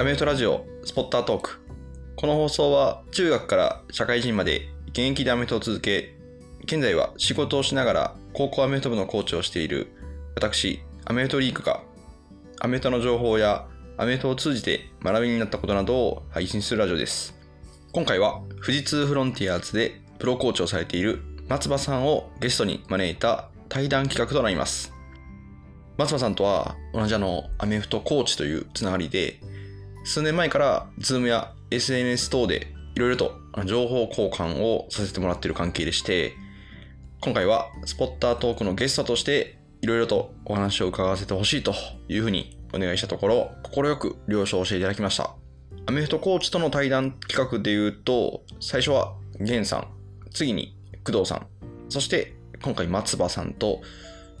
アメフトラジオスポッタートーク。この放送は中学から社会人まで現役でアメフトを続け、現在は仕事をしながら高校アメフト部のコーチをしている私、アメフトリークがアメフトの情報やアメフトを通じて学びになったことなどを配信するラジオです。今回は富士通フロンティアーズでプロコーチをされている松葉さんをゲストに招いた対談企画となります。松葉さんとは同じあのアメフトコーチというつながりで、数年前から Zoom や SNS 等でいろいろと情報交換をさせてもらっている関係でして、今回はスポッタートークのゲストとしていろいろとお話を伺わせてほしいというふうにお願いしたところ、快く了承していただきました。アメフトコーチとの対談企画で言うと、最初は源さん、次に工藤さん、そして今回松葉さんと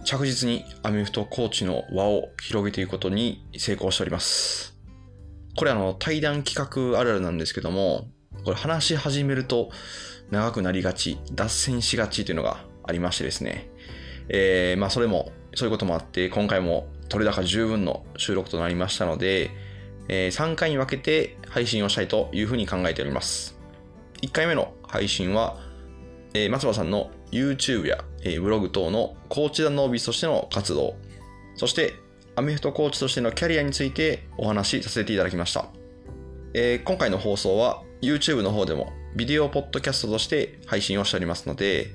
着実にアメフトコーチの輪を広げていくことに成功しております。これあの対談企画あるあるなんですけども、これ話し始めると長くなりがち、脱線しがちというのがありましてですね。えー、まあそれも、そういうこともあって、今回も取れ高十分の収録となりましたので、えー3回に分けて配信をしたいというふうに考えております。1回目の配信は、えー松葉さんの YouTube や、えーブログ等のコーチ団ノービスとしての活動、そしてアメフトコーチとしてのキャリアについてお話しさせていただきました。えー今回の放送は YouTube の方でもビデオポッドキャストとして配信をしておりますので、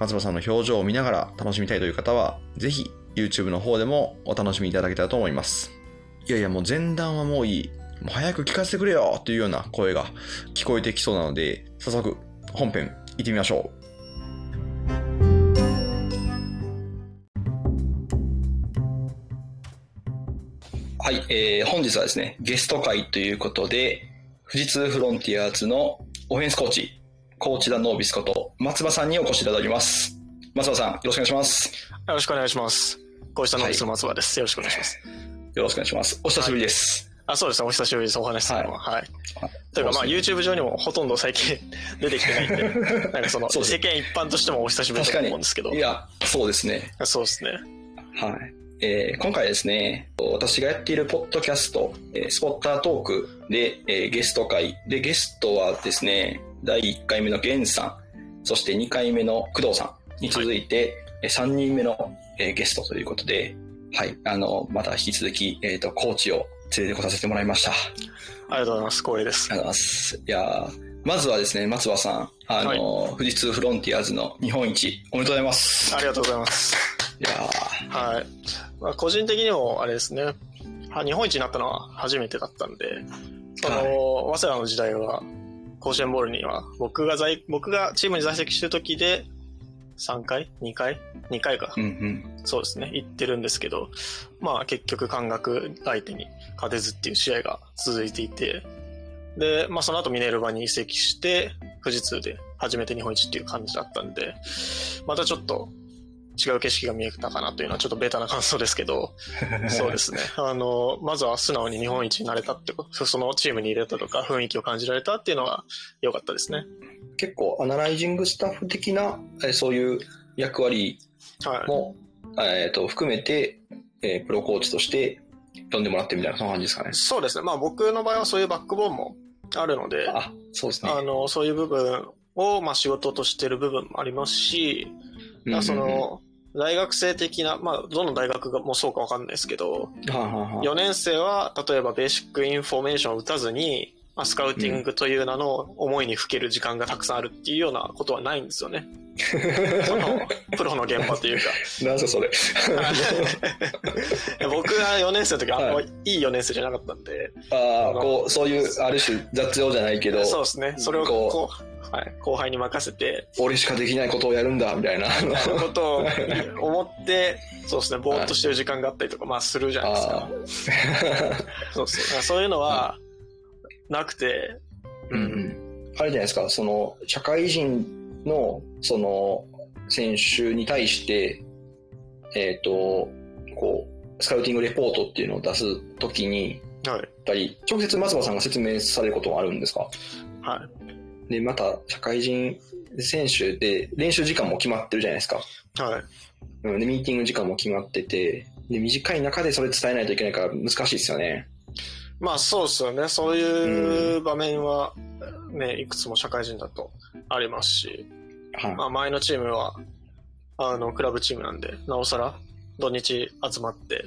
松葉さんの表情を見ながら楽しみたいという方は、ぜひ YouTube の方でもお楽しみいただけたらと思います。いやいや、もう前段はもういい。もう早く聞かせてくれよというような声が聞こえてきそうなので、早速本編行ってみましょう。はい、えー本日はですね、ゲスト会ということで、富士通フロンティアーズのオフェンスコーチ、コーチダノービスこと松葉さんにお越しいただきます。松葉さん、よろしくお願いします。よろしくお願いします。こうしたノービスの松葉です。よろしくお願いします。よろしくお願いします。お久しぶりです。あ、そうですね。お久しぶりです。お話しするのは。はい。というか、まあ、YouTube 上にもほとんど最近 出てきてないんで、なんかその、世間一般としてもお久しぶりだと思うんですけどい。や、そうですね。そうですね。はい。えー今回ですね、私がやっているポッドキャスト、えースポッタートークで、えーゲスト会。で、ゲストはですね、第1回目のゲンさん、そして2回目の工藤さんに続いて、えー3人目の、えーゲストということで、はい。あの、また引き続き、えっ、と、コーチを連れてこさせてもらいました。ありがとうございます。光栄ですあ。りがとうございます。いやーまずはですね、松葉さん、あの、富士通フロンティアーズの日本一、おめでとうございます。ありがとうございます。いやーはい。まあ、個人的にも、あれですね、は日本一になったのは初めてだったんで、その、早稲田の時代は、甲子園ボールには、僕が在、僕がチームに在籍してる時で、3回 ?2 回 ?2 回か。うんうん。そうですね、行ってるんですけど、まあ結局感覚相手に勝てずっていう試合が続いていて、で、まあその後ミネルヴァに移籍して、富士通で初めて日本一っていう感じだったんで、またちょっと違う景色が見えたかなというのはちょっとベタな感想ですけど、そうですね。あの、まずは素直に日本一になれたってこと、そのチームに入れたとか雰囲気を感じられたっていうのは良かったですね。結構アナライジングスタッフ的な、えーそういう役割はい。も、えー、と含めて、えープロコーチとして呼んでもらってみたいなそんな感じですかね。そうですね。まあ僕の場合はそういうバックボーンもあるので、あ、そうですね。あの、そういう部分を、まあ、仕事としてる部分もありますし、うんうんうんその、大学生的な、まあ、どの大学がもうそうかわかんないですけど、はあはあはあ4年生は、例えば basic information を打たずに、まあ、スカウティングという名の思いにふける時間がたくさんあるっていうようなことはないんですよね。その、プロの現場というか。なんそれ。僕が4年生の時はあんまはいいい4年生じゃなかったんで、ああ、こう、そういう、ある種雑用じゃないけど、そうですね。それをこう、はい、後輩に任せて、俺しかできないことをやるんだ、みたいな。みたいなことを 思って、そうですね、ぼーっとしてる時間があったりとか、まあするじゃないですあか。そうそう。そういうのは、なくて、うんうん。あれじゃないですか、その、社会人の、その、選手に対して、えっ、と、こう、スカウティングレポートっていうのを出すときに、はい。直接松葉さんが説明されることもあるんですか？はい。で、また、社会人選手で、練習時間も決まってるじゃないですか。はい。うん、で、ミーティング時間も決まってて、で、短い中でそれ伝えないといけないから難しいですよね。まあそうですよね。そういう場面は、ね、いくつも社会人だとありますし、はいまあ前のチームは、あの、クラブチームなんで、なおさら土日集まって、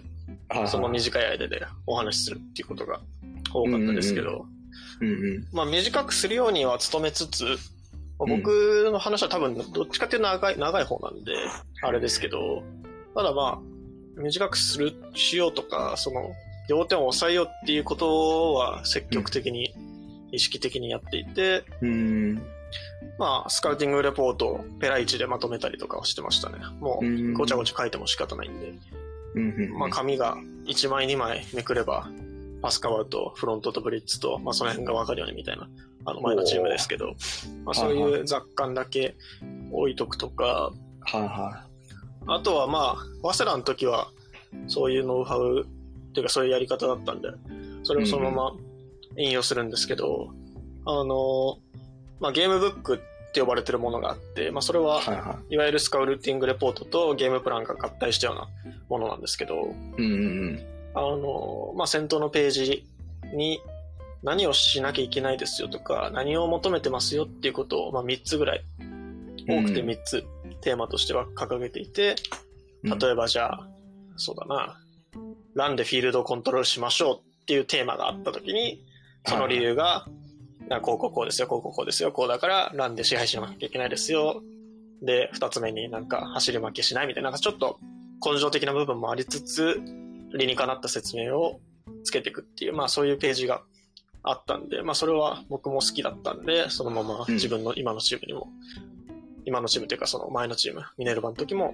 はいその短い間でお話しするっていうことが多かったですけど、うんうん。まあ短くするようには努めつつ、僕の話は多分どっちかっていうと長い長い方なんで、あれですけど、ただまあ、短くする、しようとか、その、要点を抑えようっていうことは積極的に、意識的にやっていて、うん。まあ、スカウティングレポートをペライチでまとめたりとかはしてましたね。もうう、ごちゃごちゃ書いても仕方ないんで。うんうん。まあ、紙が1枚2枚めくれば、パスカワウとフロントとブリッツと、まあ、その辺がわかるようにみたいな、あの前のチームですけど、まあ、そういう雑感だけ置いとくとか、はいはあとはまあ、早稲田の時は、そういうノウハウっていうかそういうやり方だったんで、それをそのまま引用するんですけど、あの、まあ、ゲームブックって呼ばれてるものがあって、まあ、それい。は、はいはい。わゆるスカウルティングレポートとゲームプランが合体したようなものなんですけど、い。うんうんあの、まあ、先頭のページに何をしなきゃいけないですよとか、何を求めてますよっていうことを、まあ、3つぐらい、多くて3つテーマとしては掲げていて、うん。例えばじゃあ、そうだな、ランでフィールドをコントロールしましょうっていうテーマがあった時に、その理由が、なこうこうこうですよ、こうこうこうですよ、こうだからランで支配しなきゃいけないですよ。で、二つ目になんか走り負けしないみたいな、なんかちょっと根性的な部分もありつつ、理にかなった説明をつけていくっていう、まあそういうページがあったんで、まあそれは僕も好きだったんで、そのまま自分の今のチームにも、今のチームというかその前のチーム、ミネルバの時も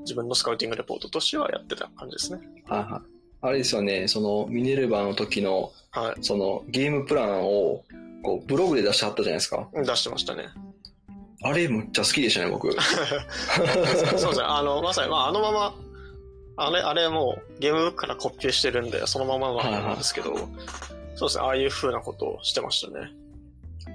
自分のスカウティングレポートとしてはやってた感じですね。はいはい。あれですよね、そのミネルヴァの時のはい。そのゲームプランをこうブログで出してはったじゃないですか。出してましたね。あれむっちゃ好きでしたね、僕。そうですね。あの、まさに、まあ、あのまま、あれ、あれもうゲームブックからコピペしてるんで、そのままのなんですけど、そうですね。ああいう風なことをしてましたね。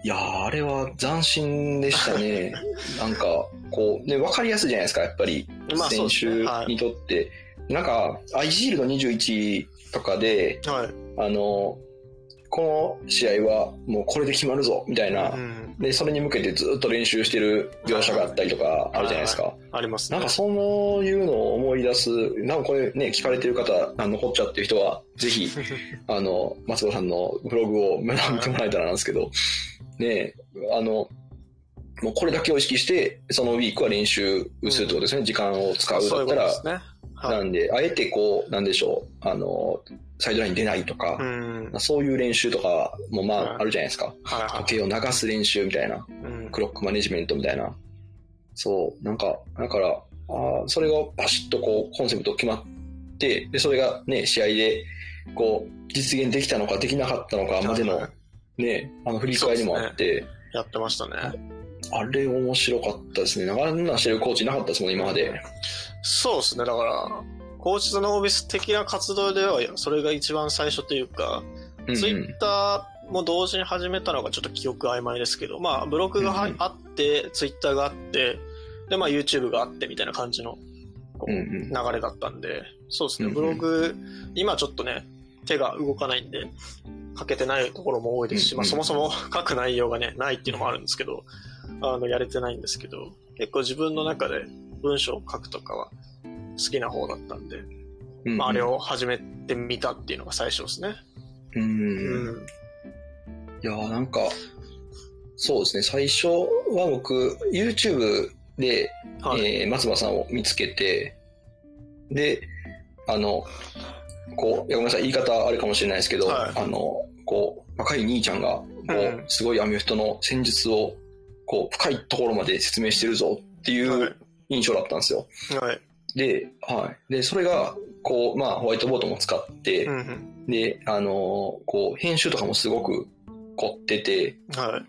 いやー、あれは斬新でしたね。なんか、こう、ね、わかりやすいじゃないですか、やっぱり。まあ選手にとって。なんか、アイシールド21とかで、はい。あの、この試合はもうこれで決まるぞ、みたいな。うん。で、それに向けてずっと練習してる描写があったりとかあるじゃないですか。ありますね。なんかそういうのを思い出す、なんかこれね、聞かれてる方、あの、ホッチャっていう人は、ぜひ、あの、松尾さんのブログを見てもらえたらなんですけど、ねあの、もうこれだけを意識して、そのウィークは練習するってことですね。時間を使うだったら。ないんで、あえてこう、なんでしょう、あの、サイドライン出ないとかう、そういう練習とかもまはいああるじゃないですか。は時計を流す練習みたいな。い。うん。クロックマネジメントみたいな。そう、なんか、だから、あーそれがバシッとこう、コンセプト決まって、で、それがね、試合で、こう、実現できたのかできなかったのかまでのはい、ね、あの、振り返りもあって、やってましたね。あれ面白かったですね。なんかあんなんしてるコーチいなかったですもん、今まで。そうですね。だから、コーチとノービス的な活動では、それが一番最初というか、うんうんツイッターも同時に始めたのがちょっと記憶曖昧ですけど、まあ、ブログがは、うんうんあって、ツイッターがあって、で、まあ、YouTube があってみたいな感じのこううんうん流れだったんで、そうですね、うんうんブログ、今ちょっとね、手が動かないんで、書けてないところも多いですし、うんうんまあ、そもそも書く内容がね、ないっていうのもあるんですけど、あの、やれてないんですけど、結構自分の中で文章を書くとかは好きな方だったんで、うんうんまあ、あれを始めてみたっていうのが最初ですね。うんうん。いやーなんか、そうですね、最初は僕、YouTube で、はい。えー松葉さんを見つけて、で、あの、こう、いやごめんなさい、言い方あれかもしれないですけど、はいあの、こう、若い兄ちゃんが、こう、うんすごいアメフトの戦術を、こう、深いところまで説明してるぞっていはいう印象だったんですよ。はい。で、はい。で、それが、こう、まあ、ホワイトボードも使って、うんうん。で、あのーこう、編集とかもすごく凝ってて、は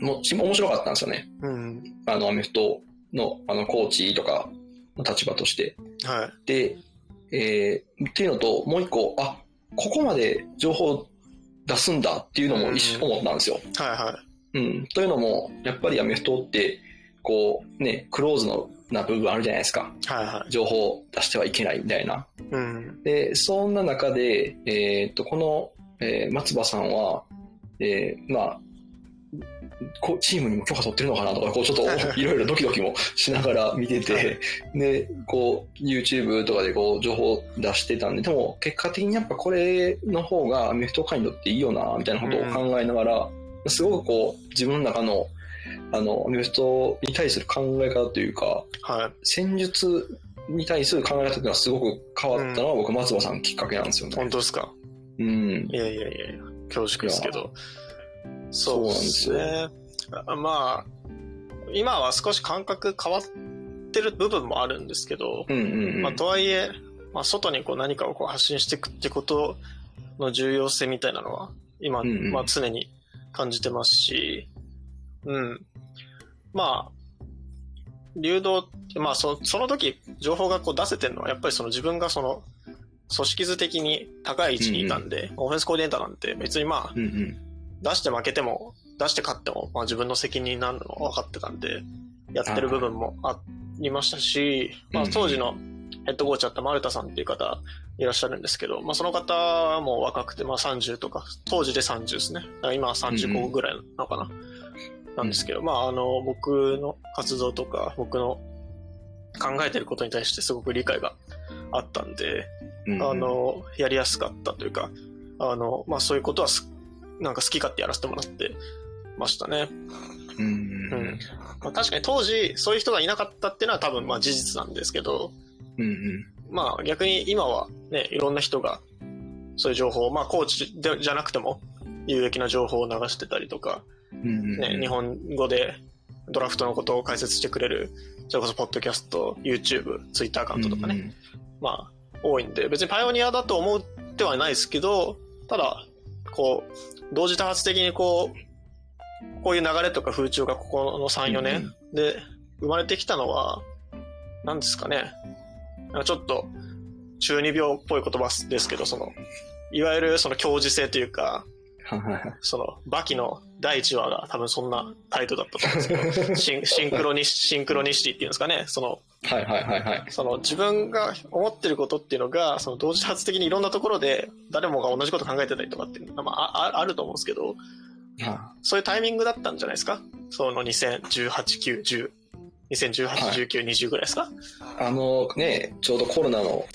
い。もう、面白かったんですよね。うん。あの、アメフトの、あの、コーチとかの立場として。はい。で、えーっていうのと、もう一個、あ、ここまで情報出すんだっていうのも一瞬うん思ったんですよ。はいはうん。というのも、やっぱりアメフトって、こう、ね、クローズのな部分あるじゃないですか。い。はいはい。情報を出してはいけないみたいな。うん。で、そんな中で、えーっと、この、えー松葉さんは、えーまあ、こうチームにも許可取ってるのかなとか、こうちょっと いろいろドキドキもしながら見てて、で、こう YouTube とかでこう情報出してたんで、でも結果的にやっぱこれの方がアメフト界にとっていいよな、みたいなことを考えながら、すごくこう自分の中のあの、アメフトに対する考え方というか、はい。戦術に対する考え方っていうのはすごく変わったのは、僕、松葉さんきっかけなんですよね。本当ですか？うん。いやいやいやいや、恐縮ですけど。そうなんですよね。あまあ、今は少し感覚変わってる部分もあるんですけど、うんうんうん。まあ、とはいえ、まあ、外にこう何かをこう発信していくってことの重要性みたいなのは、今、うんうんまあ、常に感じてますし、うん。まあ、流動って、まあそ、その時、情報がこう出せてるのは、やっぱりその自分がその、組織図的に高い位置にいたんで、オフェンスコーディネーターなんて別にまあ、うんうん。出して負けても、出して勝っても、まあ自分の責任になるのは分かってたんで、やってる部分もありましたし、まあうん当時のヘッドコーチだった丸田さんっていう方いらっしゃるんですけど、まあその方も若くて、まあ30とか、当時で30ですね。今は35ぐらいなのかな。なんですけど、まああの、僕の活動とか、僕の考えてることに対してすごく理解があったんで、あ、の、やりやすかったというか、あの、まあそういうことはす、なんか好き勝手やらせてもらってましたね。うんううんん。まあ、確かに当時、そういう人がいなかったっていうのは多分まあ事実なんですけど、うんうん。まあ逆に今はね、いろんな人が、そういう情報を、まあコーチでじゃなくても、有益な情報を流してたりとか、ね、日本語でドラフトのことを解説してくれる、それこそポッドキャスト、YouTube、Twitter アカウントとかね、まあ、多いんで、別にパイオニアだと思ってはないですけど、ただ、こう、同時多発的にこう、こういう流れとか風潮がここの3、4年で生まれてきたのは、何ですかね。ちょっと、中二病っぽい言葉ですけど、その、いわゆるその教授性というか、その、バキの第1話が多分そんなタイトルだったと思うんですけど、シンシンクロニシシンクロニシティっていうんですかね、その、はいはいはいはい。その自分が思ってることっていうのが、その同時多発的にいろんなところで誰もが同じこと考えてたりとかっていうのが、まあ、ああると思うんですけど、はそういうタイミングだったんじゃないですか？その2018、9、10、2018、はい。19、20ぐらいですか？あのね、ちょうどコロナの、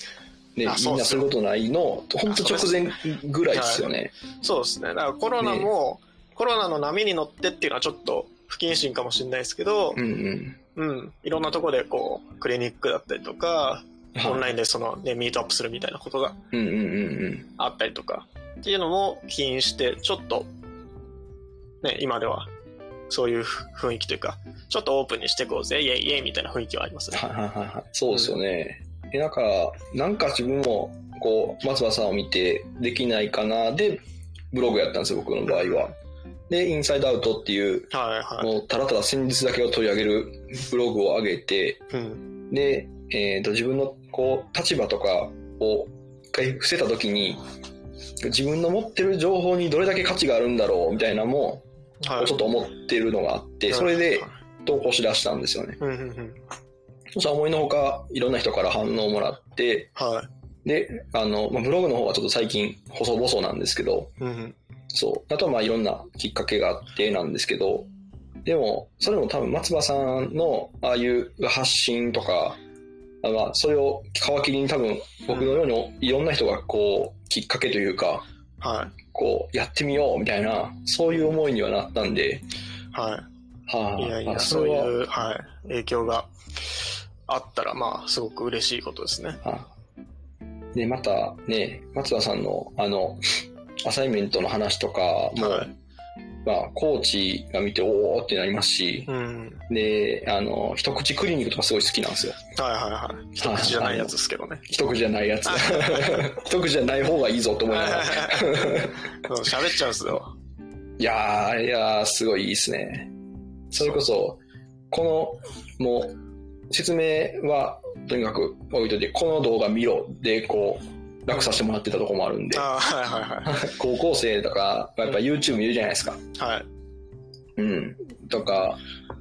ね、あみんなすることないの、本当直前ぐらいですよね。そうですね。だからコロナも、コロナの波に乗ってっていうのはちょっと不謹慎かもしれないですけどう、んうん。うん、いろんなところでこう、クリニックだったりとか、オンライインでその、ね、ミートアップするみたいなことがあったりとかっていうのも起因してちょっとね今ではそういう雰囲気というかちょっとオープンにしていこうぜイエイイエイみたいな雰囲気はありますねはいはいはいはい。そうですよね。え、だから、なんか自分も、こう、松葉さんを見て、できないかな、で、ブログやったんですよ、僕の場合は。で、インサイドアウトっていう、はいはいもう、ただただ戦術だけを取り上げるブログを上げて、うんで、えっ、と、自分の、こう、立場とかを一回伏せたときに、自分の持ってる情報にどれだけ価値があるんだろう、みたいなのも、はい。ちょっと思ってるのがあって、それで投稿し出したんですよね。そしたら思いのほか、いろんな人から反応をもらって、はい。で、あの、まあ、ブログの方はちょっと最近、細々なんですけど、うんうん。そう。あとはまあいろんなきっかけがあってなんですけど、でも、それも多分松葉さんのああいう発信とか、あまあ、それを皮切りに多分僕のようにいろんな人がこう、きっかけというか、はいこう、やってみようみたいな、そういう思いにはなったんで、ははあ、い。いやいやあそういう、はい、影響があったらまあすごく嬉しいことですね。あで、またね、松田さんのあの、アサイメントの話とかも、はいまあ、コーチが見て、おーってなりますし、うんで、あの、一口クリニックとかすごい好きなんですよ。はいはいはい 一口じゃないやつですけどね一口じゃないやつ。一口じゃない方がいいぞと思いながら。喋っちゃうんですよいやー、いやー、すごいいいですね。それこそ、この、もう、説明は、とにかく置いといて、この動画見ろで、こう、楽させてもらってたとこもあるんで、はいはいはい 高校生とか、やっぱ YouTube 見るじゃないですか。はい。うん。とか、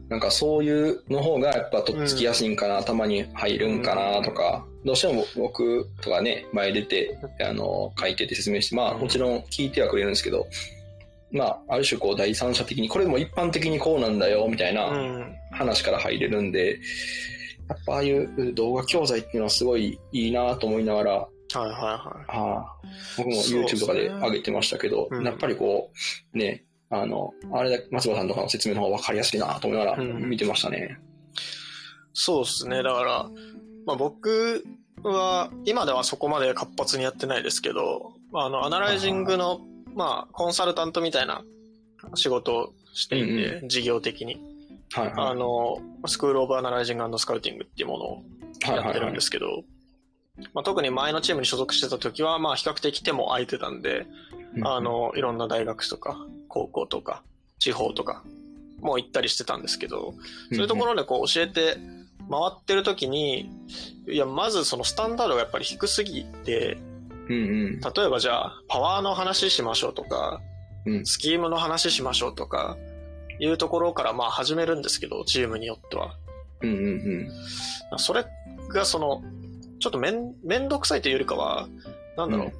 なんかそういうの方がやっぱとっつきやすいんかな、頭に入るんかなとか、どうしても僕とかね、前出て、あの、書いてて説明して、まあもちろん聞いてはくれるんですけど、まあ、ある種こう第三者的に、これも一般的にこうなんだよ、みたいなうん。話から入れるんで、やっぱああいう動画教材っていうのはすごいいいなと思いながら、はいはいはああ僕も YouTube ねとかで上げてましたけど、うんやっぱりこう、ね、あの、あれだけ松葉さんとかの説明の方が分かりやすいなと思いながらうん見てましたね。い。そうですね。だから、まあ僕は、今ではそこまで活発にやってないですけど、まあ、あの、アナライジングの、まあ、コンサルタントみたいな仕事をしていて、う事業的に。はいはい。あの、スクールオブアナライジングスカウティングっていうものをやってるんですけど、まあ、特に前のチームに所属してた時は、まあ、比較的手も空いてたんで、あ、の、いろんな大学とか、高校とか、地方とか、も行ったりしてたんですけど、そういうところでこう教えて回ってる時に、いや、まずそのスタンダードがやっぱり低すぎて、うんうん。例えばじゃあ、パワーの話しましょうとか、うんスキームの話しましょうとか、いうところからまあ始めるんですけど、チームによっては。うんうんうん。それがその、ちょっとめん、めんどくさいというよりかは、なんだろ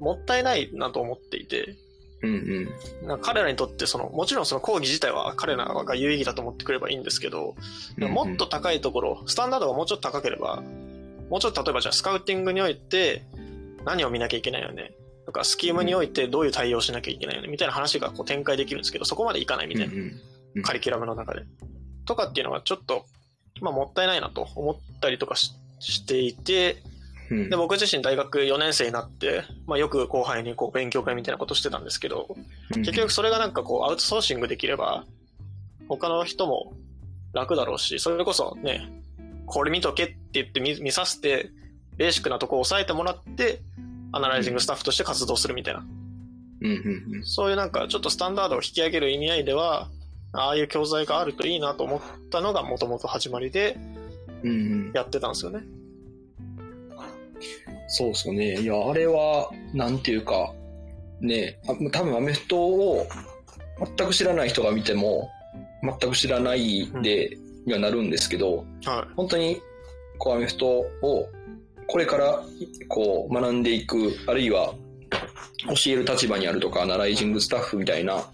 う、もったいないなと思っていて、うんうん。彼らにとってその、もちろんその講義自体は彼らが有意義だと思ってくればいいんですけど、でももっと高いところ、スタンダードがもうちょっと高ければ、もうちょっと例えばじゃあスカウティングにおいて何を見なきゃいけないよね。とか、スキームにおいてどういう対応しなきゃいけないよね。みたいな話がこう展開できるんですけど、そこまでいかないみたいな。うんカリキュラムの中で。とかっていうのがちょっと、まあもったいないなと思ったりとかししていて、うん。で、僕自身大学4年生になって、まあよく後輩にこう勉強会みたいなことしてたんですけど、結局それがなんかこうアウトソーシングできれば、他の人も楽だろうし、それこそね、これ見とけって言って見見させて、ベーシックなとこを押さえてもらって、アナライジングスタッフとして活動するみたいな。そういうなんかちょっとスタンダードを引き上げる意味合いでは、ああいう教材があるといいなと思ったのがもともと始まりで。やってたんですよね。そうそうね。いや、あれは、なんていうか、ね、あ多分アメフトを全く知らない人が見ても、全く知らないで、にはなるんですけど、は本当に、こう、アメフトを、これから、こう、学んでいく、あるいは、教える立場にあるとか、アナライジングスタッフみたいな、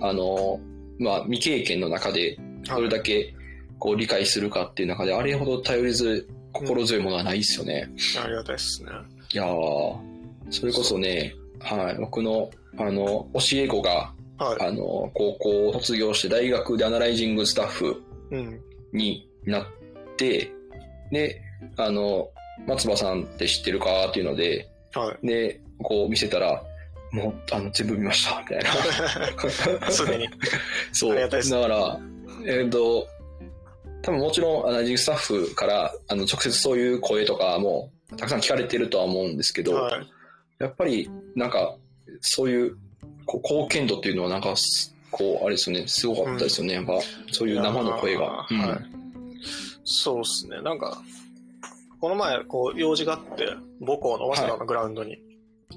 あの、まあ、未経験の中で、い。どれだけ、こう、理解するかっていう中で、あれほど頼りず、心強いものはないですよね。ありがたいですね。いやー、それこそね、はい、僕の、あの、教え子が、はあの、高校を卒業して大学でアナライジングスタッフい。うん。になって、で、あの、松葉さんって知ってるかっていうので、はい。で、こう見せたら、もう、あの、全部見ました、みたいな。すでに。そう。だから、えっ、と、多分もちろん、アナライジングスタッフから、あの、直接そういう声とかも、たくさん聞かれてるとは思うんですけど、はい。やっぱり、なんか、そういう、こう貢献度っていうのは、なんかす、こう、あれですよね、すごかったですよね、やっぱ、そういう生の声が。いやーはいそうっすね。なんか、この前、こう、用事があって、母校の早稲田のグラウンドに、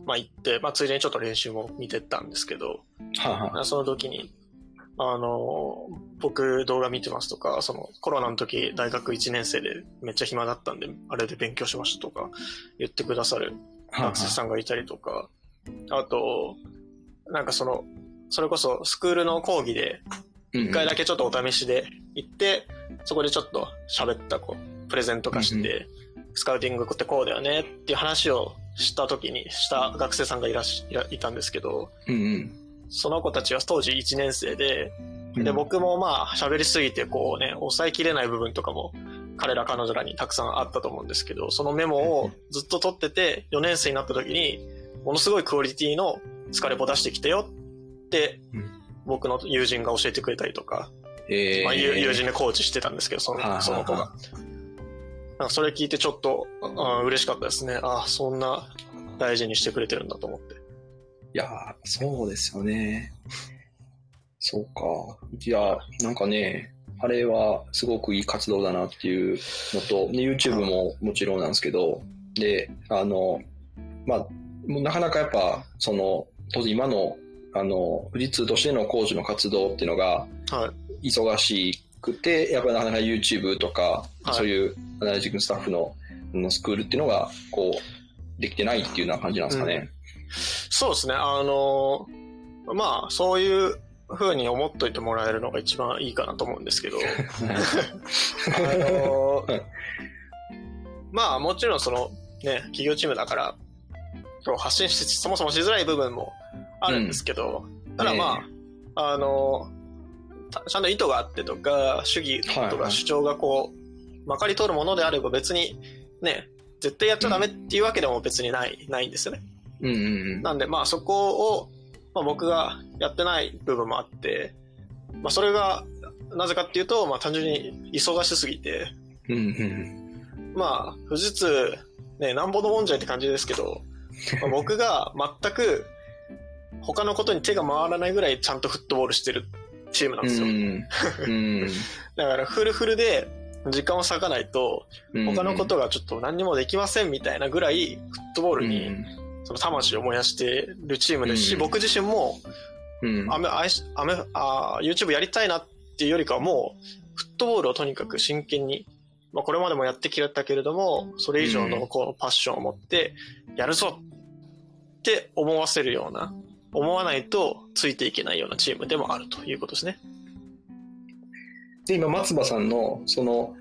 まあ行って、まあついでにちょっと練習も見てったんですけど、はいはいその時に、あの、僕動画見てますとか、そのコロナの時大学1年生でめっちゃ暇だったんで、あれで勉強しましたとか言ってくださる学生さんがいたりとか、あと、なんかその、それこそスクールの講義で一回だけちょっとお試しで行って、そこでちょっと喋ったこう、プレゼント化して、スカウティングってこうだよねっていう話をした時に、した学生さんがいらっしいたんですけど、うんその子たちは当時1年生で、うん。で、僕もまあ喋りすぎてこうね、抑えきれない部分とかも彼ら彼女らにたくさんあったと思うんですけど、そのメモをずっと取ってて、4年生になった時に、ものすごいクオリティのスカレポ出してきたよってうん、僕の友人が教えてくれたりとか、えーまあ、友友人でコーチしてたんですけど、そのその子が。なんかそれ聞いてちょっと、あ嬉しかったですね。ああ、そんな大事にしてくれてるんだと思って。いやー、そうですよね。そうか。いや、なんかね、あれはすごくいい活動だなっていうのと、で YouTube ももちろんなんですけど、で、あの、まあ、なかなかやっぱ、その、当時今の、あの、富士通としてのコーチの活動っていうのが、はい。忙しくて、やっぱりなかなか YouTube とか、はいそういうアナリティクススタッフののスクールっていうのが、こう、できてないっていうような感じなんですかね。そうですね。あの、まあ、そういう風に思っといてもらえるのが一番いいかなと思うんですけど、まあ、もちろんその、ね、企業チームだから、発信し、そもそもしづらい部分もあるんですけど、ただまあ、あの、たちゃんと意図があってとか、主義とか主張がこう、まかり通るものであれば別に、ね、絶対やっちゃダメっていうわけでも別にない、ないんですよね。うんうんうん。なんで、まあそこを、まあ、僕がやってない部分もあって、まあそれが、なぜかっていうと、まあ単純に忙しすぎて、うんうんまあ富士通、ね、なんぼのもんじゃいって感じですけど、まあ、僕が全く他のことに手が回らないぐらいちゃんとフットボールしてるチームなんですよ。うんうん だからフルフルで時間を割かないと、うん。他のことがちょっと何にもできませんみたいなぐらい、フットボールうんにその魂を燃やしてるチームですし、うん僕自身もうん。アメアメあー YouTube やりたいなっていうよりかはもう、フットボールをとにかく真剣に、まあ、これまでもやってきたけれども、それ以上のこうパッションを持って、やるぞって思わせるような、思わないとついていけないようなチームでもあるということですね。で、今、松葉さんの、その、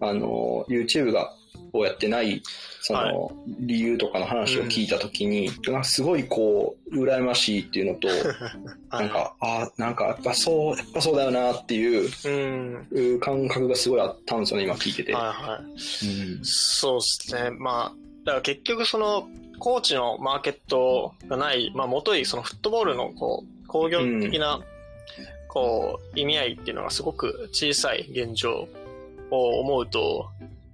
あの、YouTube が、をやってない、その、理由とかの話を聞いたときに、なんかすごいこう、羨ましいっていうのと、なんか、ああ、なんか、やっぱそう、やっぱそうだよなっていううん。う感覚がすごいあったんですよね、今聞いてて。はいはい。うんそうですね。まあ、だから結局その、コーチのマーケットがない、まあ、もといそのフットボールのこう、工業的な、こう、意味合いっていうのがすごく小さい現状を思うと、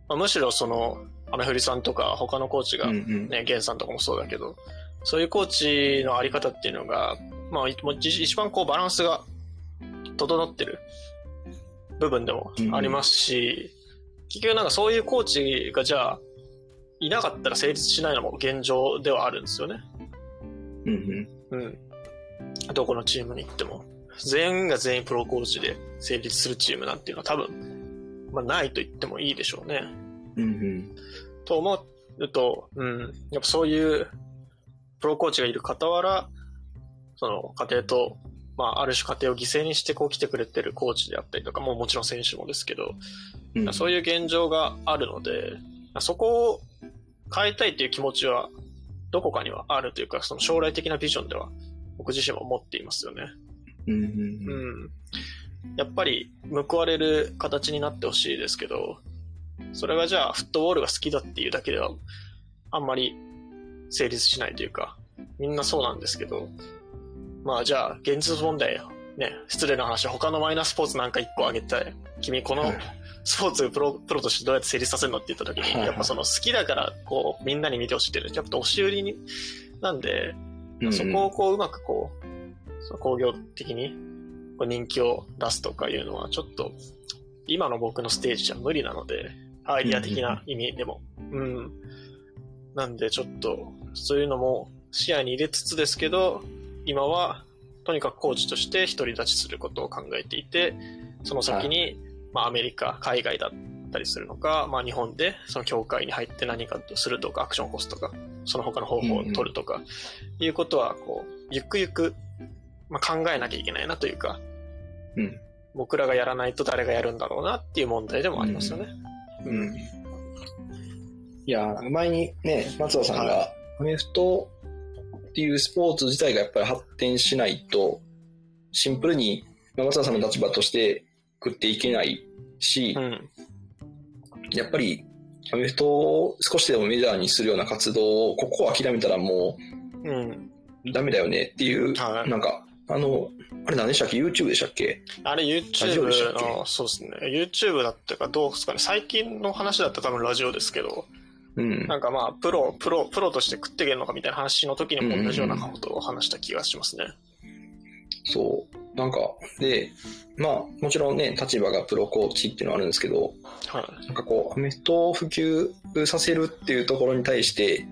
まあ、むしろその、アメフリさんとか他のコーチがうんうんね、ゲンさんとかもそうだけど、そういうコーチのあり方っていうのが、まあ、一一番こうバランスが整ってる部分でもありますし、結局なんかそういうコーチがじゃあ、いなかったら成立しないのも現状ではあるんですよね。うんうん。どこのチームに行っても。全員が全員プロコーチで成立するチームなんていうのは多分、まあないと言ってもいいでしょうね。うんうんと思うと、うん、やっぱそういうプロコーチがいる傍ら、その家庭と、まあ、ある種家庭を犠牲にしてこう来てくれてるコーチであったりとか、もうもちろん選手もですけど、うんそういう現状があるので、そこを変えたいという気持ちは、どこかにはあるというか、その将来的なビジョンでは、僕自身も持っていますよね。うんうんうん。やっぱり報われる形になってほしいですけど、それがじゃあフットボールが好きだっていうだけでは、あんまり成立しないというか、みんなそうなんですけど、まあじゃあ現実問題よ。ね、失礼な話、他のマイナースポーツなんか一個あげたい。君このはいスポーツプロプロとしてどうやって成立させるのって言った時に、やっぱその好きだから、こう、みんなに見てほしいっていうのは、やっぱ押し売りに、なんで、うんそこをこううまくこう、工業的に人気を出すとかいうのはちょっと今の僕のステージじゃ無理なので、アイディア的な意味でも。うん。なんでちょっとそういうのも視野に入れつつですけど、今はとにかくコーチとして独り立ちすることを考えていて、その先に、まあアメリカ、海外だったりするのか、まあ日本でその協会に入って何かとするとか、アクションを起こすとか、その他の方法を取るとか、いうことは、こう、ゆっくゆく、まあ、考えなきゃいけないなというか、うん僕らがやらないと誰がやるんだろうなっていう問題でもありますよね。うんいや、前にね、松尾さんはが、アメフトっていうスポーツ自体がやっぱり発展しないと、シンプルに、まあ松尾さんの立場として食っていけないし、うん。やっぱり、アメフトを少しでもメジャーにするような活動を、ここを諦めたらもうん。うダメだよねっていう、はいなんか、あの、あれ何でしたっけ ?YouTube でしたっけ？あれ YouTube け？の、そうですね。YouTube だったかどうですかね。最近の話だったら多分ラジオですけど、うん。なんかまあ、プロ、プロ、プロとして食っていけるのかみたいな話の時にも同じようなことを話した気がしますね。そう。なんか、で、まあ、もちろんね、立場がプロコーチっていうのはあるんですけど、はい。なんかこう、アメフトを普及させるっていうところに対して、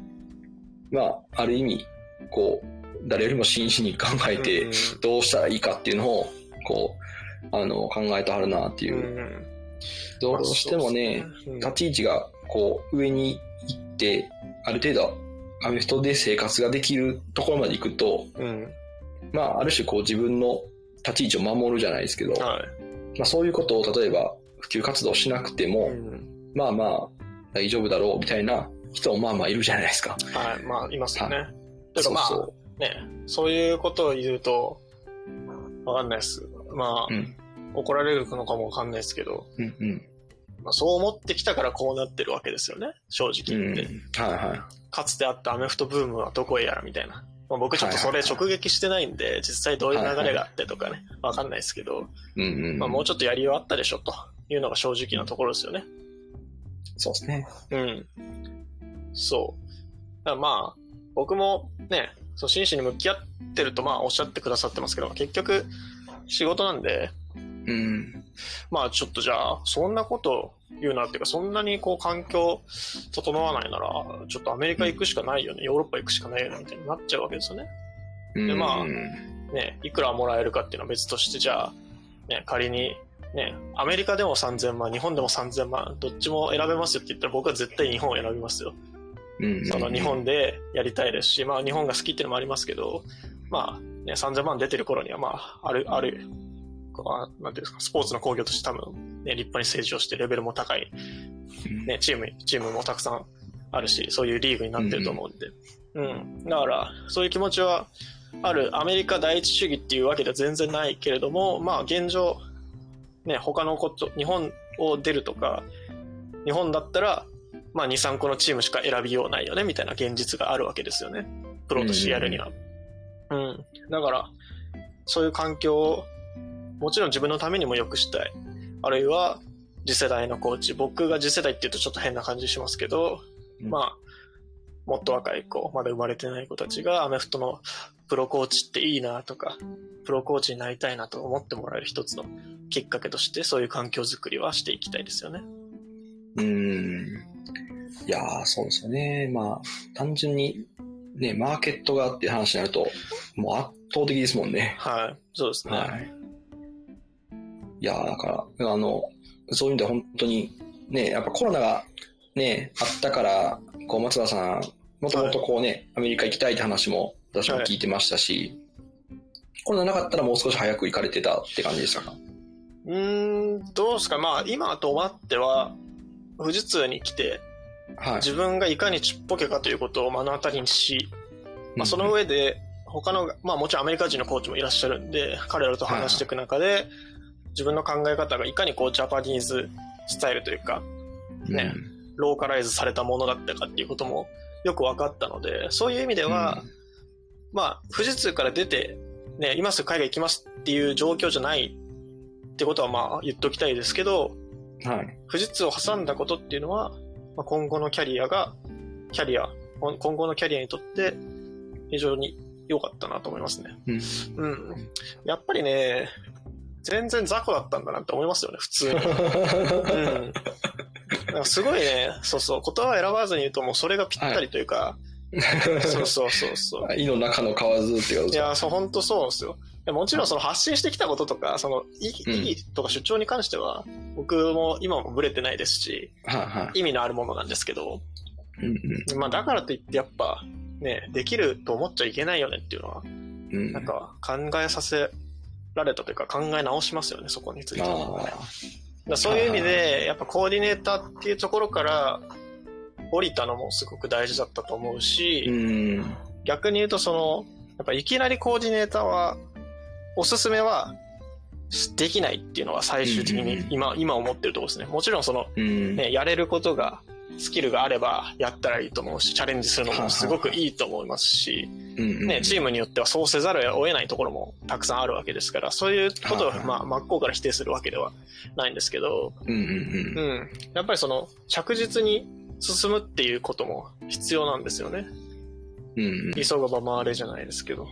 まあ、ある意味、こう、誰よりも真摯に考えてうん、どうしたらいいかっていうのを、こう、あの、考えてはるなっていうう。んどうしてもね、、うん立ち位置がこう上に行って、ある程度アメフトで生活ができるところまで行くと、うん。まあ、ある種こう自分の立ち位置を守るじゃないですけど、はい。まあ、そういうことを例えば普及活動しなくても、うんまあまあ大丈夫だろうみたいな人もまあまあいるじゃないですか。はい。まあ、いますよね。はというかまあ、そね、そういうことを言うと、わかんないです。まあ、う。うん。怒られるのかもわかんないですけど、うんうん。まあ、そう思ってきたからこうなってるわけですよね。正直うん。言って。はいはい。かつてあったアメフトブームはどこへやらみたいな。まあ、僕ちょっとそれ直撃してないんで、実際どういう流れがあってとかね、わかんないですけど、うんうん。まあ、もうちょっとやりようあったでしょというのが正直なところですよね。そうですね。うん。そう。だからまあ、僕もね、その真摯に向き合ってるとまあおっしゃってくださってますけど、結局仕事なんで、うん。まあちょっとじゃあ、そんなこと言うなっていうか、そんなにこう環境整わないなら、ちょっとアメリカ行くしかないよね、ヨーロッパ行くしかないよね、みたいになっちゃうわけですよね。でまあうんね、いくらもらえるかっていうのは別として、じゃあ、ね、仮に、ね、アメリカでも3000万、日本でも3000万、どっちも選べますよって言ったら僕は絶対日本を選びますよ。うん。その日本でやりたいですし、まあ日本が好きっていうのもありますけど、まあね、3000万出てる頃にはまあ、ある、ある、こうなんていうんですか、スポーツの工業として多分、ね、立派に成長してレベルも高い、うんね、チーム、チームもたくさんあるし、そういうリーグになってると思うんで。うん。だから、そういう気持ちはある、アメリカ第一主義っていうわけでは全然ないけれども、まあ現状、ね、他のこと、日本を出るとか、日本だったら、まあ2、3個のチームしか選びようないよね、みたいな現実があるわけですよね。プロとしてやるには。うん。だから、そういう環境を、もちろん自分のためにも良くしたい。あるいは、次世代のコーチ。僕が次世代って言うとちょっと変な感じしますけど、うんまあ、もっと若い子、まだ生まれてない子たちがアメフトのプロコーチっていいなとか、プロコーチになりたいなと思ってもらえる一つのきっかけとして、そういう環境づくりはしていきたいですよね。うん。いやー、そうですよね。まあ、単純に、ね、マーケットがっていう話になると、もう圧倒的ですもんね。はい。そうですね。はい。いやー、だから、あの、そういう意味では本当に、ね、やっぱコロナがね、あったから、こう、松田さん、もともとこうね、アメリカ行きたいって話も私も聞いてましたし、コロナなかったらもう少し早く行かれてたって感じでしたか？うーん、どうですか？まあ、今となっては、富士通に来て、はい。自分がいかにちっぽけかということを目の当たりにし、まあ、その上で、他の、まあもちろんアメリカ人のコーチもいらっしゃるんで、彼らと話していく中で、自分の考え方がいかにこうジャパニーズスタイルというか、うん、ねローカライズされたものだったかっていうこともよく分かったので、そういう意味では、まあ、富士通から出て、ね、今すぐ海外行きますっていう状況じゃないってことはまあ言っときたいですけど、うん、はい。富士通を挟んだことっていうのは、まあ、今後のキャリアが、キャリア、今今後のキャリアにとって非常に良かったなと思いますね。うん。うん。やっぱりね、全然雑魚だったんだなって思いますよね、普通に。うん。だからすごいね、そうそう、言葉を選ばずに言うともうそれがぴったりというか、そうそうそうそう。胃の中の蛙っていうこといや、そう、本当そうですよ。もちろんその発信してきたこととか、その意義とか主張に関しては、僕も今もブレてないですし。意味のあるものなんですけど、まあだからといってやっぱ、ね、できると思っちゃいけないよねっていうのは、うん。なんか考えさせられたというか考え直しますよね、そこについては。そういう意味で、やっぱコーディネーターっていうところから降りたのもすごく大事だったと思うあ。し、うん。逆に言うとその、やっぱいきなりコーディネーターは、おすすめはできないっていうのは最終的に今、今思ってるところですね。もちろんその、うん。ね、やれることが、スキルがあればやったらいいと思うし、チャレンジするのもすごくいいと思いますし、うんね、チームによってはそうせざるを得ないところもたくさんあるわけですから、そういうことを、まあ、真っ向から否定するわけではないんですけど、うんうんうん。やっぱりその、着実に進むっていうことも必要なんですよね。うん。うんうん。急がば回れじゃないですけど。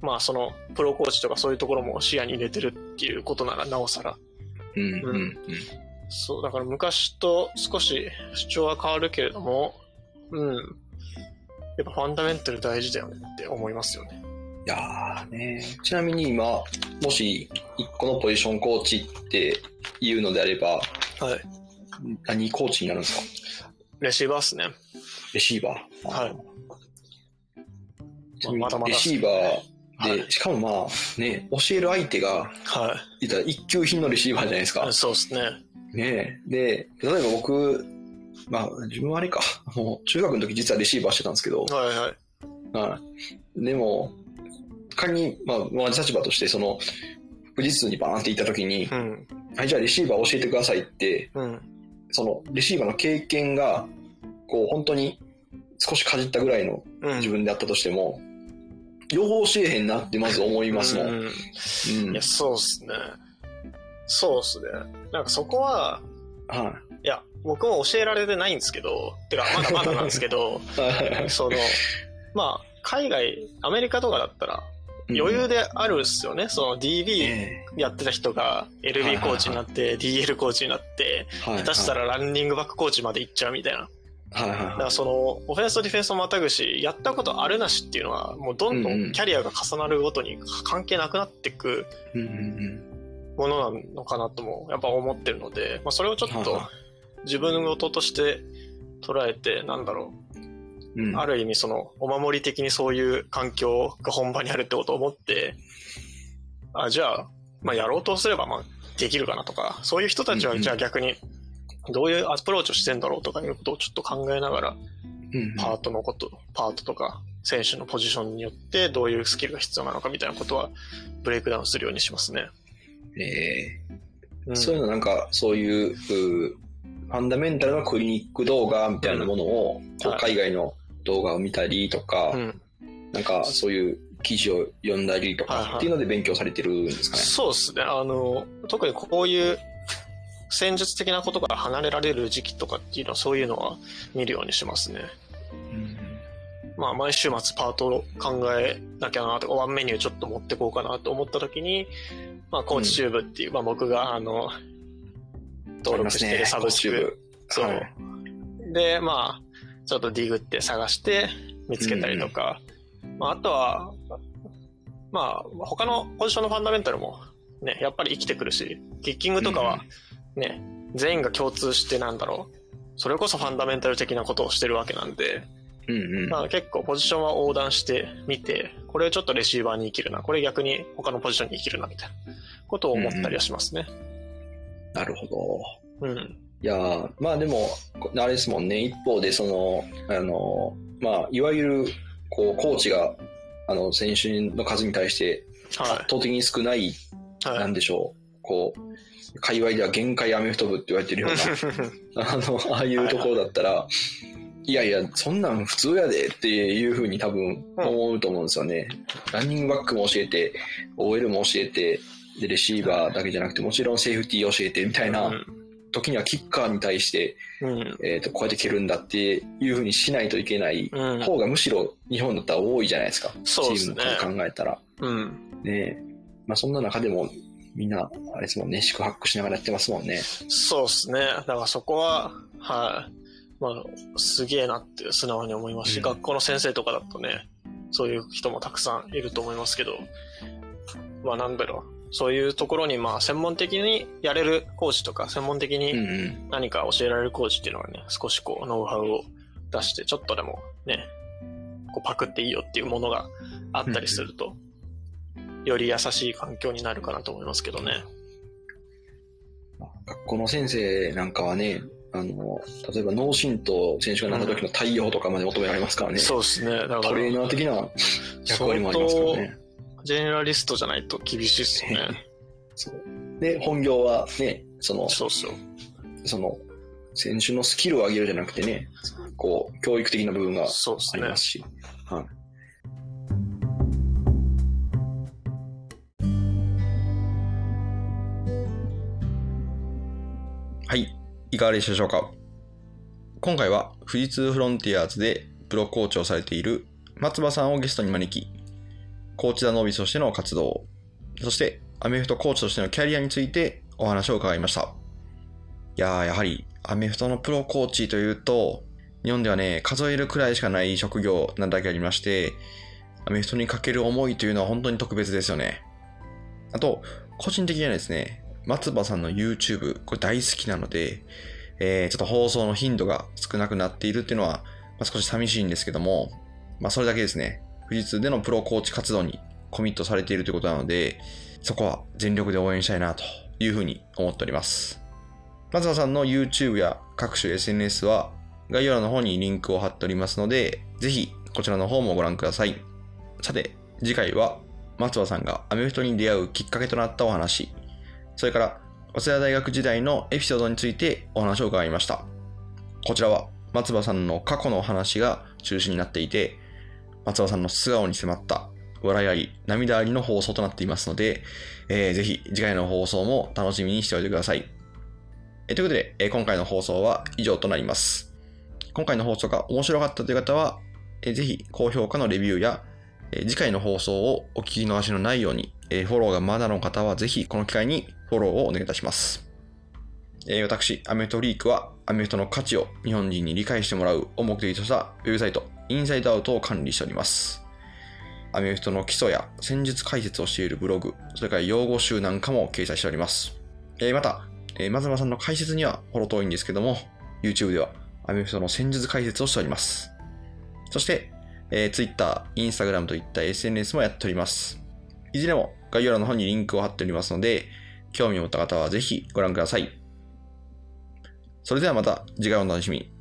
まあ、その、プロコーチとかそういうところも視野に入れてるっていうことならなおさら。うんうんうん。そう、だから昔と少し主張は変わるけれども、うん。やっぱファンダメンタル大事だよねって思いますよね。いやーね。ちなみに今、もし一個のポジションコーチっていうのであれば、はい。何コーチになるんですか？レシーバーっすね。レシーバー。はいまだまだレシーバーで、はしかもまあ、ね、教える相手が、は言ったら一級品のレシーバーじゃないですかい。。そうですね。ねで、例えば僕、まあ、自分はあれか、もう中学の時実はレシーバーしてたんですけど、はいはい。はい。でも、仮に、まあ、同じ立場として、その、富士通にバーンって行った時に、うん。はい、じゃあレシーバー教えてくださいって、うん。その、レシーバーの経験が、こう、本当に少しかじったぐらいのうん。自分であったとしても、両方教えへんなってまず思いますもん。ううんん。いや、そうっすね。そうっすね。なんかそこは、はいや、僕も教えられてないんですけど、てか、まだまだなんですけど、い。その、まあ、海外、アメリカとかだったら、余裕であるっすよね。その DB えやってた人がはい LB コーチになって、DL コーチになって、えはい下手したらランニングバックコーチまで行っちゃうみたいな。はいはいだからその、オフェンスとディフェンスをまたぐし、やったことあるなしっていうのは、もうどんどうんうん。んキャリアが重なるごとに関係なくなっていくうんうんものなのかなとも、やっぱ思ってるので、まあそれをちょっと自分事として捉えて、なんだろう。んうん。う、ある意味その、お守り的にそういう環境が本場にあるってことを思って、あ、じゃあ、まあやろうとすれば、まあできるかなとか、そういう人たちはうんうん。じゃあ逆に、どういうアプローチをしてんだろうとかいうことをちょっと考えながら、パートのこと、パートとか、選手のポジションによってどういうスキルが必要なのかみたいなことは、ブレイクダウンするようにしますね。ええうんそういうのなんか、そういう、うファンダメンタルのクリニック動画みたいなものを、こうはい海外の動画を見たりとか、うん。なんかそういう記事を読んだりとはいはいかっていうので勉強されてるんですかね。そうですね。あの、特にこういう戦術的なことから離れられる時期とかっていうのは、そういうのは見るようにしますね。まあ、毎週末パートを考えなきゃなとか、ワンメニューちょっと持ってこうかなと思った時に、まあ、コーチチューブっていう、まあ僕が、あの、登録してるサブスク。ねそう。はい。で、まあ、ちょっとディグって探して見つけたりとか、まあ、あとは、まあ、他のポジションのファンダメンタルも、ね、やっぱり生きてくるし、キッキングとかは、ね、全員が共通してなんだろう。それこそファンダメンタル的なことをしてるわけなんで、うんうん。まあ結構ポジションは横断してみて、これちょっとレシーバーに生きるな、これ逆に他のポジションに生きるな、みたいなことを思ったりはしますね。なるほど。うん。いやーまあでも、こあれですもんね、一方で、その、あの、まあ、いわゆる、こう、コーチが、あの、選手の数に対して、圧は倒的に少ない、い。はないん。でしょう、こう、界隈では限界アメフト部って言われてるような、あの、ああいうところだったら、いやいや、そんなん普通やでっていうふうに多分思うと思うんですよね。ランニングバックも教えて、OL も教えて、で、レシーバーだけじゃなくて、もちろんセーフティー教えてみたいな、時にはキッカーに対して、うん。えっ、と、こうやって蹴るんだっていうふうにしないといけないうん。方がむしろ日本だったら多いじゃないですか。そうですねチームの数考えたら。うん。ねえまあそんな中でもみんな、あれですもんね、宿泊しながらやってますもんね。そうですね。だからそこは、はい。まあ、すげえなって素直に思いますし、うん学校の先生とかだとね、そういう人もたくさんいると思いますけど、まあなんだろう。そういうところに、まあ、専門的にやれるコーチとか、専門的うんにうん。何か教えられるコーチっていうのがね、少しこう、ノウハウを出して、ちょっとでもね、こうパクっていいよっていうものがあったりすると、より優しい環境になるかなと思いますけどね。まあ学校の先生なんかはね、あの、例えば脳震盪選手がなった時の対応とかまで求められますからね。そうですね。だから、トレーナー的な役割もありますからね。ジェネラリストじゃないと厳しいっすよね。そう。で、本業はね、その、そうっすよ。その、選手のスキルを上げるじゃなくてね、こう、教育的な部分がそうっすねありま。すし。はい。はい、いかがでしたでしょうか？今回は富士通フロンティアーズでプロコーチをされている松葉さんをゲストに招き、コーチダノービスとしての活動、そしてアメフトコーチとしてのキャリアについてお話を伺いました。いやー、やはりアメフトのプロコーチというと、日本ではね、数えるくらいしかない職業なだけありまして、アメフトにかける思いというのは本当に特別ですよね。あと、個人的にはですね、松葉さんの YouTube、これ大好きなので、えーちょっと放送の頻度が少なくなっているっていうのは、まあ、少し寂しいんですけども、まあ、それだけですね、富士通でのプロコーチ活動にコミットされているということなので、そこは全力で応援したいなというふうに思っております。松葉さんの YouTube や各種 SNS は概要欄の方にリンクを貼っておりますので、ぜひこちらの方もご覧ください。さて、次回は松葉さんがアメフトに出会うきっかけとなったお話、それから早稲田大学時代のエピソードについてお話を伺いました。こちらは松葉さんの過去の話が中心になっていて、松葉さんの素顔に迫った笑いあり、涙ありの放送となっていますので、えーぜひ次回の放送も楽しみにしておいてください。えーということで、えー今回の放送は以上となります。今回の放送が面白かったという方は、えーぜひ高評価のレビューや、えー次回の放送をお聞き逃しのないように、えーフォローがまだの方はぜひこの機会にフォローをお願いいたします。えー私、アメフトリークはアメフトの価値を日本人に理解してもらうを目的としたウェブサイト、インサイドアウトを管理しております。アメフトの基礎や戦術解説をしているブログ、それから用語集なんかも掲載しております。えーまた、えー、松間さんの解説にはほど遠いんですけども、YouTube ではアメフトの戦術解説をしております。そして、えー Twitter、Instagram といった SNS もやっております。いずれも概要欄の方にリンクを貼っておりますので、興味を持った方はぜひご覧ください。それではまた次回お楽しみに。